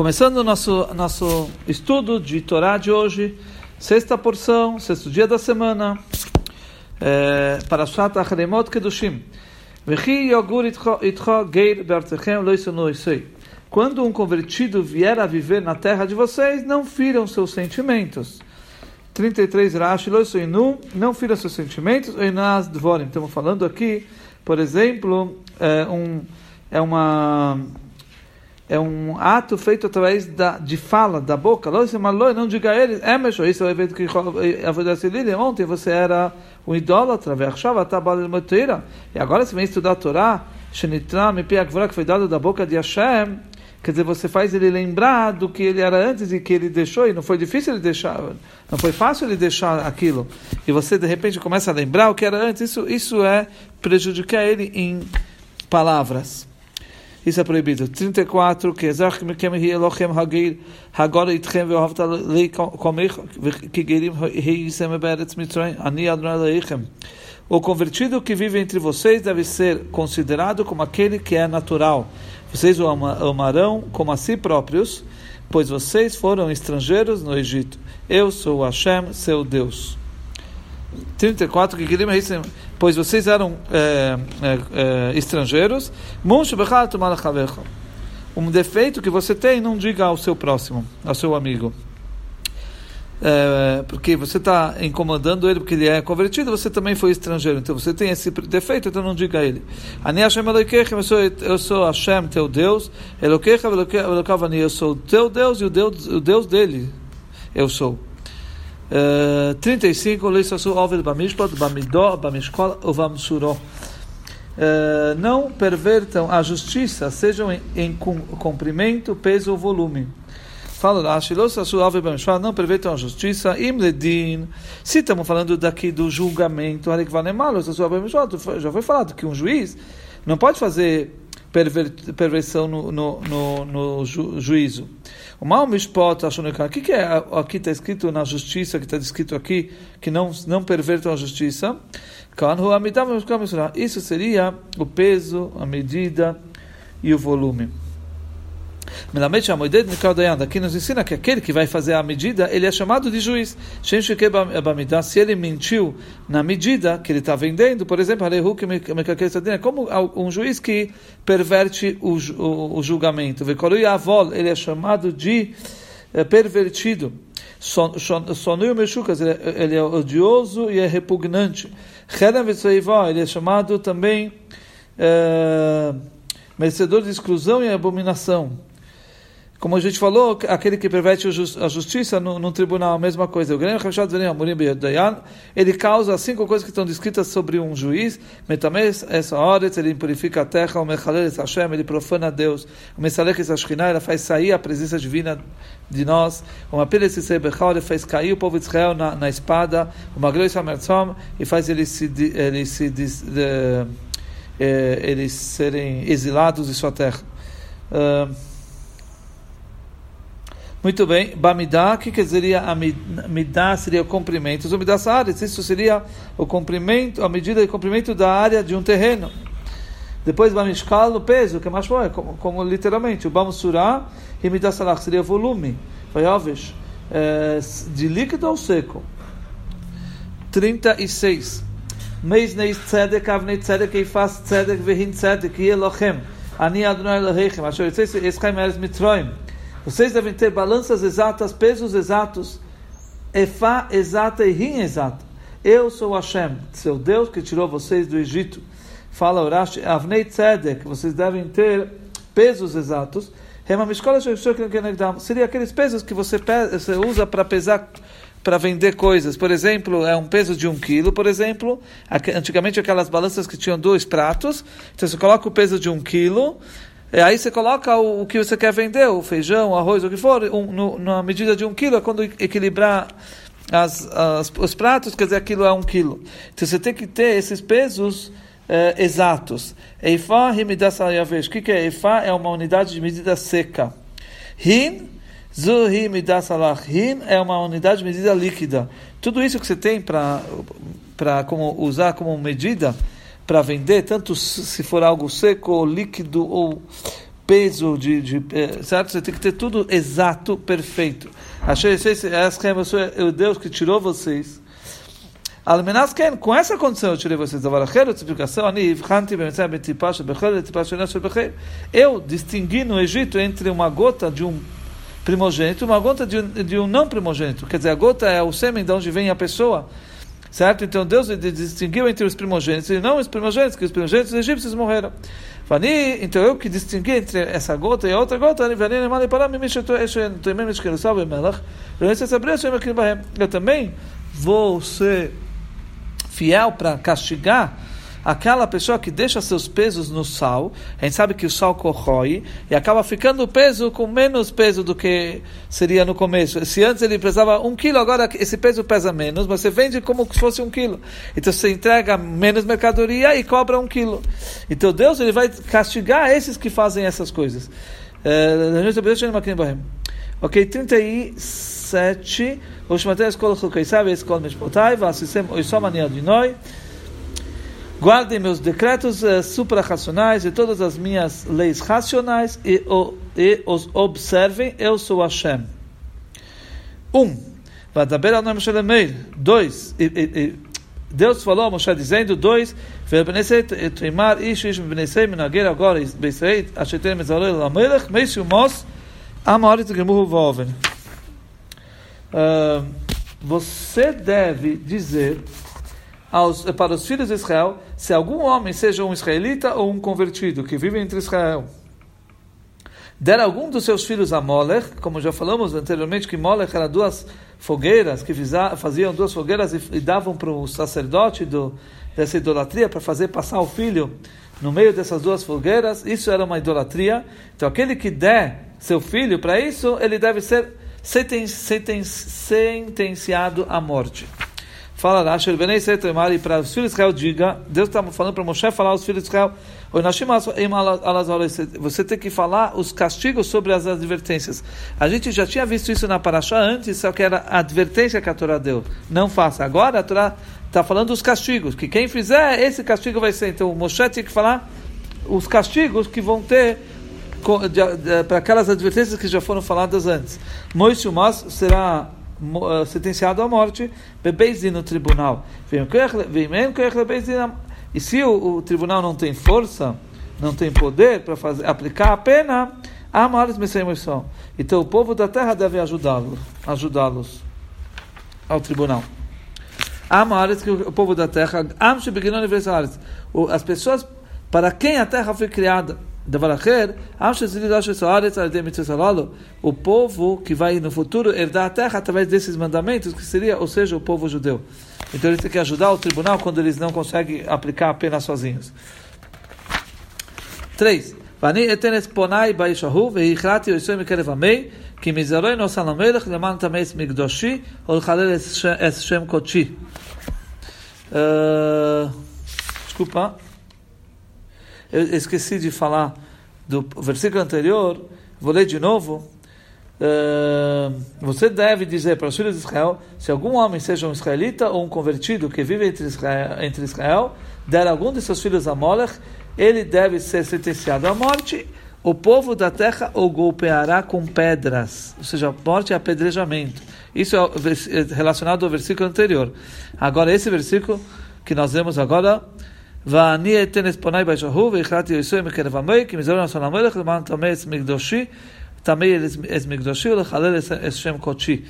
Começando o nosso, nosso estudo de Torá de hoje, sexta porção, sexto dia da semana, é, para Shat Achremot Kedushim. Quando um convertido vier a viver na terra de vocês, não firam seus sentimentos. 33 Rashi, não firam seus sentimentos, Estamos falando aqui, por exemplo, é, um, é uma é um ato feito através da, de fala, da boca. Não diga a eles, mas isso é o evento que ontem você era um idólatra, e agora você vem estudar a Torá, que foi dado da boca de Hashem, quer dizer, você faz ele lembrar do que ele era antes e que ele deixou, e não foi difícil ele deixar, não foi fácil ele deixar aquilo, e você de repente começa a lembrar o que era antes, isso, isso é prejudicar ele em palavras. Isso é proibido. 34, que Ezach Mekem Hi Elochem Hagir, Hagora Itchem Ve'ohavta Lei Komech, Kigerim Heisem Beretz Mitzrayim, Ani Adonai Leichem. O convertido que vive entre vocês deve ser considerado como aquele que é natural. Vocês o amarão como a si próprios, pois vocês foram estrangeiros no Egito. Eu sou Hashem, seu Deus. 34, que pois vocês eram é, é, é, estrangeiros. Um defeito que você tem, não diga ao seu próximo, ao seu amigo. É, porque você está incomodando ele porque ele é convertido, você também foi estrangeiro, então você tem esse defeito, então não diga a ele. Eu sou, eu sou Hashem, teu Deus, eu sou teu Deus e o Deus, o Deus dele eu sou. 35, Leisasu Ovid Bamishpat, Bamidó, Bamishkol, Ovamsuró. Uh, não pervertam a justiça, sejam em, em comprimento, peso ou volume. Fala Rashi, não pervertam a justiça. Se estamos falando daqui do julgamento, já foi falado que um juiz não pode fazer perversão no, no, no, no ju, juízo. O mal mishpot O que, que é aqui está escrito na justiça, que está escrito aqui, que não, não pervertam a justiça? Isso seria o peso, a medida e o volume. Aqui nos ensina que aquele que vai fazer a medida, ele é chamado de juiz. Se ele mentiu na medida que ele está vendendo, por exemplo, é como um juiz que perverte o, o, o julgamento. Ele é chamado de eh, pervertido. Sonui Meshukas, ele é odioso e é repugnante. Ele é chamado também é, merecedor de exclusão e abominação. Como a gente falou, aquele que perverte a justiça no, no tribunal, a mesma coisa. Ele causa cinco coisas que estão descritas sobre um juiz. essa hora, ele purifica a terra, o Hashem, ele profana Deus. O ele faz sair a presença divina de nós. O ele faz cair o povo de Israel na, na espada. O e faz eles se, eles se de, eh, eles serem exilados de sua terra. Uh, muito bem, Bamidá, o que, que seria a? Seria o comprimento. Os Midá Saaretz, isso seria o comprimento, a medida de comprimento da área de um terreno. Depois Bamishkal, o peso, que é mais bom, como, como literalmente. O Bamsurá e Midá Salach seria volume. Vayovesh, é, de líquido ou seco. 36. Meis neis tzedek, avnei tzedek, eifas tzedek, vehin tzedek, yelochem. Ani Adonai Elohechem. Asher yitzei, eschem eres mitroim. Vocês devem ter balanças exatas, pesos exatos, efá exata e rim exata. Eu sou Hashem, seu Deus que tirou vocês do Egito. Fala Urash, Avnei Tzedek, vocês devem ter pesos exatos. Seria aqueles pesos que você, você usa para pesar, para vender coisas. Por exemplo, é um peso de um quilo, por exemplo. Antigamente aquelas balanças que tinham dois pratos. Então você coloca o peso de um quilo e aí você coloca o, o, que você quer vender, o feijão, o arroz, o que for, um, no, na medida de um quilo, é quando equilibrar as, as, os pratos, quer dizer, aquilo é um quilo. Então você tem que ter esses pesos eh, exatos. Eifá, rimidas O que, que é? Eifá é uma unidade de medida seca. Rin, zuhi midas Rin é uma unidade de medida líquida. Tudo isso que você tem para como, usar como medida para vender, tanto se for algo seco ou líquido ou peso de, de eh, certo? Você tem que ter tudo exato, perfeito. Achei eu sou o Deus que tirou vocês. Almenas Ken, com essa condição eu tirei vocês Varachero, explicação, eu distingui no Egito entre uma gota de um primogênito e uma gota de de um não primogênito. Quer dizer, a gota é o sêmen de onde vem a pessoa. Certo? Então Deus distinguiu entre os primogênitos e não os primogênitos, que os primogênitos egípcios morreram. Então eu que distingui entre essa gota e a outra gota, eu também vou ser fiel para castigar aquela pessoa que deixa seus pesos no sal, a gente sabe que o sal corrói e acaba ficando o peso com menos peso do que seria no começo. Se antes ele pesava um quilo, agora esse peso pesa menos, mas você vende como se fosse um quilo. Então você entrega menos mercadoria e cobra um quilo. Então Deus ele vai castigar esses que fazem essas coisas. Eh, ok, 37. Os matérias colocam, sabe, esse colo mishpotai, vassisem oisom aniadinoi. Guardem meus decretos uh, suprarracionais e todas as minhas leis racionais e, o, e os observem. Eu sou Hashem. Um. Vadaber al nome Shelemeir. Dois. E, e, e, Deus falou a Moshe dizendo, dois, Trimar ish ish b'nesei minager agora b'Israel ashetem mezalel lamelech meisiu mos amorit gemuhu v'oven. Uh, você deve dizer aos, para os filhos de Israel, se algum homem, seja um israelita ou um convertido, que vive entre Israel, der algum dos seus filhos a Molech, como já falamos anteriormente, que Molech era duas fogueiras, que faziam duas fogueiras e, e davam para o sacerdote do, dessa idolatria para fazer passar o filho no meio dessas duas fogueiras, isso era uma idolatria. Então, aquele que der seu filho para isso, ele deve ser sentenciado à morte. Fala Rasher, Benei Setemari, para os filhos de Israel, diga, Deus está falando para Moshe falar aos filhos de Israel, você tem que falar os castigos sobre as advertências. A gente já tinha visto isso na Paraxá antes, só que era a advertência que a Torá deu. Não faça. Agora a Torá está falando dos castigos, que quem fizer, esse castigo vai ser. Então o Moshe tem que falar os castigos que vão ter para aquelas advertências que já foram faladas antes. Moisés será sentenciado à morte, bebeizin no tribunal. E se o, o, tribunal não tem força, não tem poder para fazer aplicar a pena, há maiores Então o povo da terra deve ajudá-los, ajudá-los ao tribunal. Há maiores que o povo da terra, as pessoas para quem a terra foi criada o povo que vai no futuro herdar a terra através desses mandamentos, que seria, ou seja, o povo judeu. Então ele tem que ajudar o tribunal quando eles não conseguem aplicar a pena sozinhos. 3. ואני אתן את פוניי בישהו והכרעתי יוסוי מקרב עמי כי מזרוי נוסע למלך למען תמס מקדושי ולחלל את שם קודשי. Desculpa eu esqueci de falar do versículo anterior, vou ler de novo. Uh, você deve dizer para os filhos de Israel: se algum homem, seja um israelita ou um convertido que vive entre Israel, entre Israel der algum de seus filhos a Molech, ele deve ser sentenciado à morte. O povo da terra o golpeará com pedras, ou seja, morte é apedrejamento. Isso é, é relacionado ao versículo anterior. Agora, esse versículo que nós vemos agora ואני אתן את פניי בישהו, והכרעתי יסוי מקרב עמי, כי מזרון עשון המלך, למען טמא את מקדושי, טמא את מקדושי ולחלל את שם קודשי.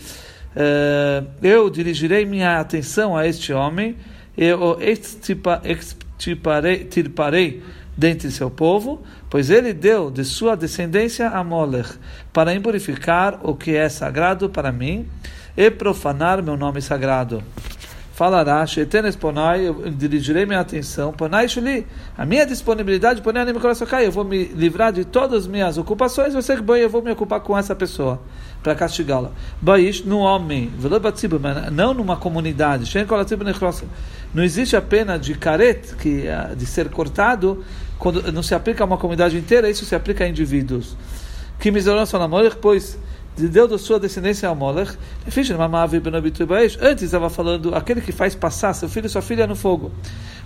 Eu dirigirei minha atenção a este homem, eu o extirparei dentre seu povo, pois ele deu de sua descendência a Molech, para impurificar o que é sagrado para mim e profanar meu nome sagrado falará, Shetenes eu dirigirei minha atenção, Ponai Shuli, a minha disponibilidade, Ponai coração cai, eu vou me livrar de todas as minhas ocupações, você que eu vou me ocupar com essa pessoa, para castigá-la. Baish no homem, não numa comunidade, não existe a pena de caret, que, é de ser cortado, quando não se aplica a uma comunidade inteira, isso se aplica a indivíduos. Que misericórdia pois deu da sua descendência ao Molech. Antes estava falando aquele que faz passar seu filho e sua filha no fogo.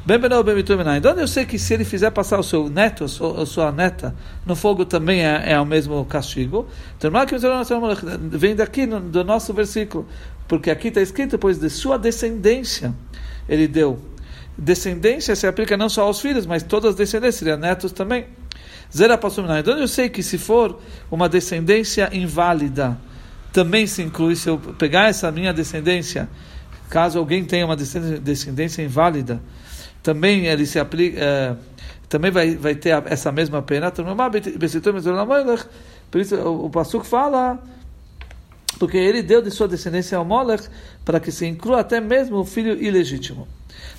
Então eu sei que se ele fizer passar o seu neto, a sua neta, no fogo também é, é o mesmo castigo. Então, vem daqui no, do nosso versículo, porque aqui está escrito, pois de sua descendência ele deu. Descendência se aplica não só aos filhos, mas todas as descendências, seria netos também. Zera Então eu sei que se for uma descendência inválida, também se inclui, se eu pegar essa minha descendência, caso alguém tenha uma descendência inválida, também ele se aplica, é, também vai, vai ter essa mesma pena. Por isso o, o fala, porque ele deu de sua descendência ao Molech, para que se inclua até mesmo o filho ilegítimo.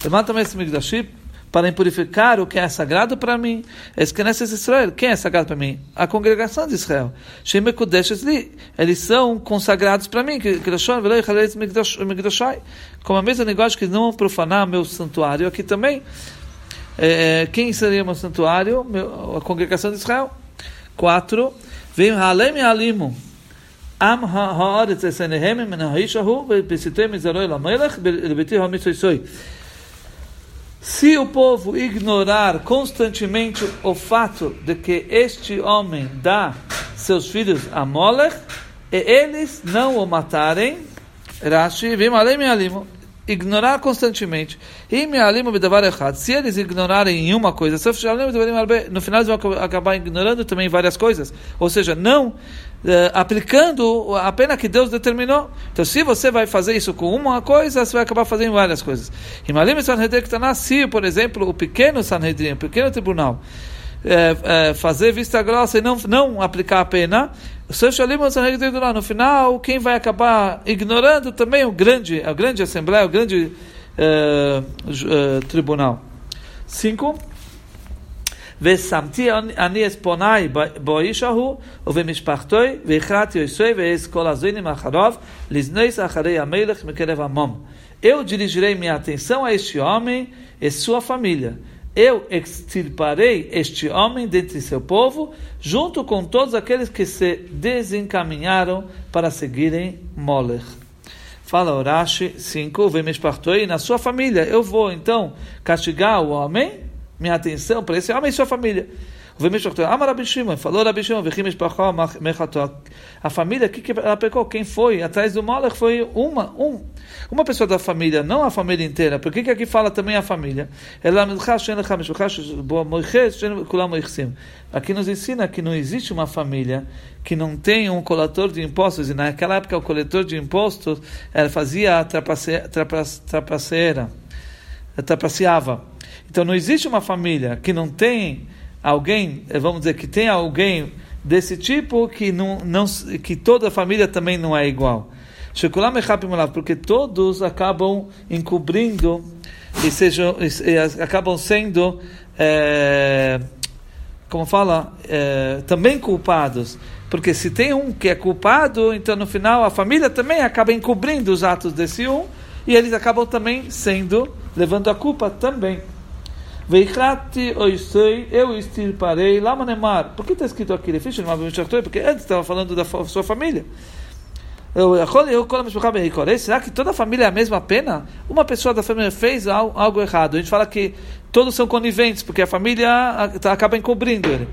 Levanta também esse Migdashim, para impurificar o que é sagrado para mim. Es Knesset Israel, quem é sagrado para mim? A congregação de Israel. Shem eles são consagrados para mim. Como a mesma linguagem que não profanar meu santuário, aqui também. É, é quem seria meu santuário? Meu, a congregação de Israel. 4. Vem Halem Halimu. Am ha'aretz esenehem min ha'ishahu ve'pisitem izaroi lamelech be'beti ha'mitzoisoi se o povo ignorar constantemente o fato de que este homem dá seus filhos a Molech, e eles não o matarem, Rashi, ignorar constantemente. Se eles ignorarem uma coisa, no final eles vão acabar ignorando também várias coisas. Ou seja, não eh, aplicando a pena que Deus determinou. Então, se você vai fazer isso com uma coisa, você vai acabar fazendo várias coisas. Se, por exemplo, o pequeno Sanhedrin, o pequeno tribunal, é, é, fazer vista grossa e não, não aplicar a pena, no final, quem vai acabar ignorando também o grande, a grande assembleia, o grande uh, uh, tribunal. Cinco. ושמתי אני את פוני באיש ההוא ובמשפחתו והכרעתי יסוי ואעש כל הזוינים אחריו לזנוס אחרי המלך מקרב עמם. Eu dirigirei minha atenção a este homem e sua família eu extirparei este homem dentre seu povo, junto com todos aqueles que se desencaminharam para seguirem Molech. Fala Urashi 5, e na sua família. Eu vou então castigar o homem, minha atenção para esse homem e sua família. Amar Rabi Shimon, falou Rabi Shimon, a família, que, ela pecou? Quem foi atrás do Molech foi uma, um, uma pessoa da família, não a família inteira. Por que, aqui fala também a família? Aqui nos ensina que não existe uma família que não tem um coletor de impostos, e naquela época o coletor de impostos ela fazia trapaceira, trapaceira, trapaceava. Então não existe uma família que não tem alguém, eh, vamos dizer, que tem alguém desse tipo que, não, não, que toda a família também não é igual. Porque todos acabam encobrindo e, sejam, e acabam sendo, é, como fala, é, também culpados. Porque se tem um que é culpado, então no final a família também acaba encobrindo os atos desse um e eles acabam também sendo, levando a culpa também. Veichrati oisei, eu extirparei, lá manemar. Por que está escrito aqui? Porque antes estava falando da sua família. Será que toda a família é a mesma pena? Uma pessoa da família fez algo errado. A gente fala que todos são coniventes, porque a família acaba encobrindo ele.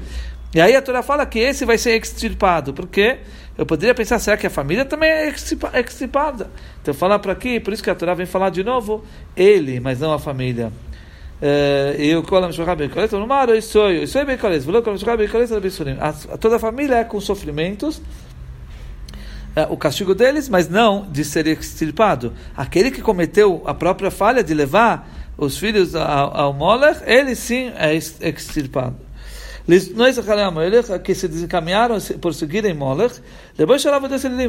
E aí a Torá fala que esse vai ser extirpado. Porque eu poderia pensar, será que a família também é extirpada? Então falar para aqui, por isso que a Torá vem falar de novo, ele, mas não a família. E o Kolam Shulchan Beikoles, no mar, eu sou, eu sou Beikoles, vou Kolam Shulchan Beikoles, toda a família é com sofrimentos, é, o castigo deles, mas não de ser extirpado. Aquele que cometeu a própria falha de levar os filhos ao, ao Molech, ele sim é extirpado que se desencaminharam por seguirem Molech, depois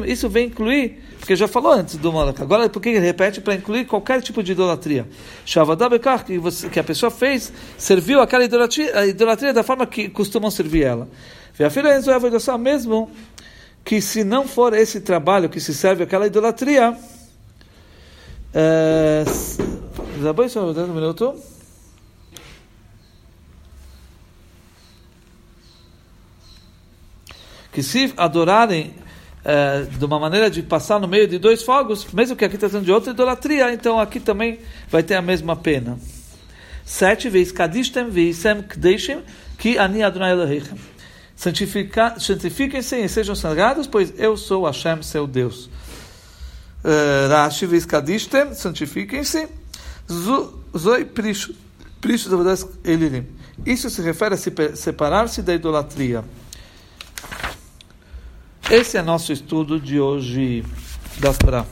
isso vem incluir, porque já falou antes do Molech, agora porque ele repete para incluir qualquer tipo de idolatria. Que, que a pessoa fez, serviu aquela idolatria, idolatria da forma que costumam servir ela. E a filha é mesmo que se não for esse trabalho que se serve aquela idolatria, é, depois, um minuto. Que se adorarem é, de uma maneira de passar no meio de dois fogos, mesmo que aqui está sendo de outra idolatria, então aqui também vai ter a mesma pena. Sete vezes kadishtem veisem kdeishim ki ani Adonai Elohechem. Santifiquem-se e sejam sagrados, pois eu sou Hashem, seu Deus. Uh, Rashi vezes kadishtem, santifiquem-se. Zoi prish, prish. Isso se refere a separar-se da idolatria. Esse é nosso estudo de hoje da Torá.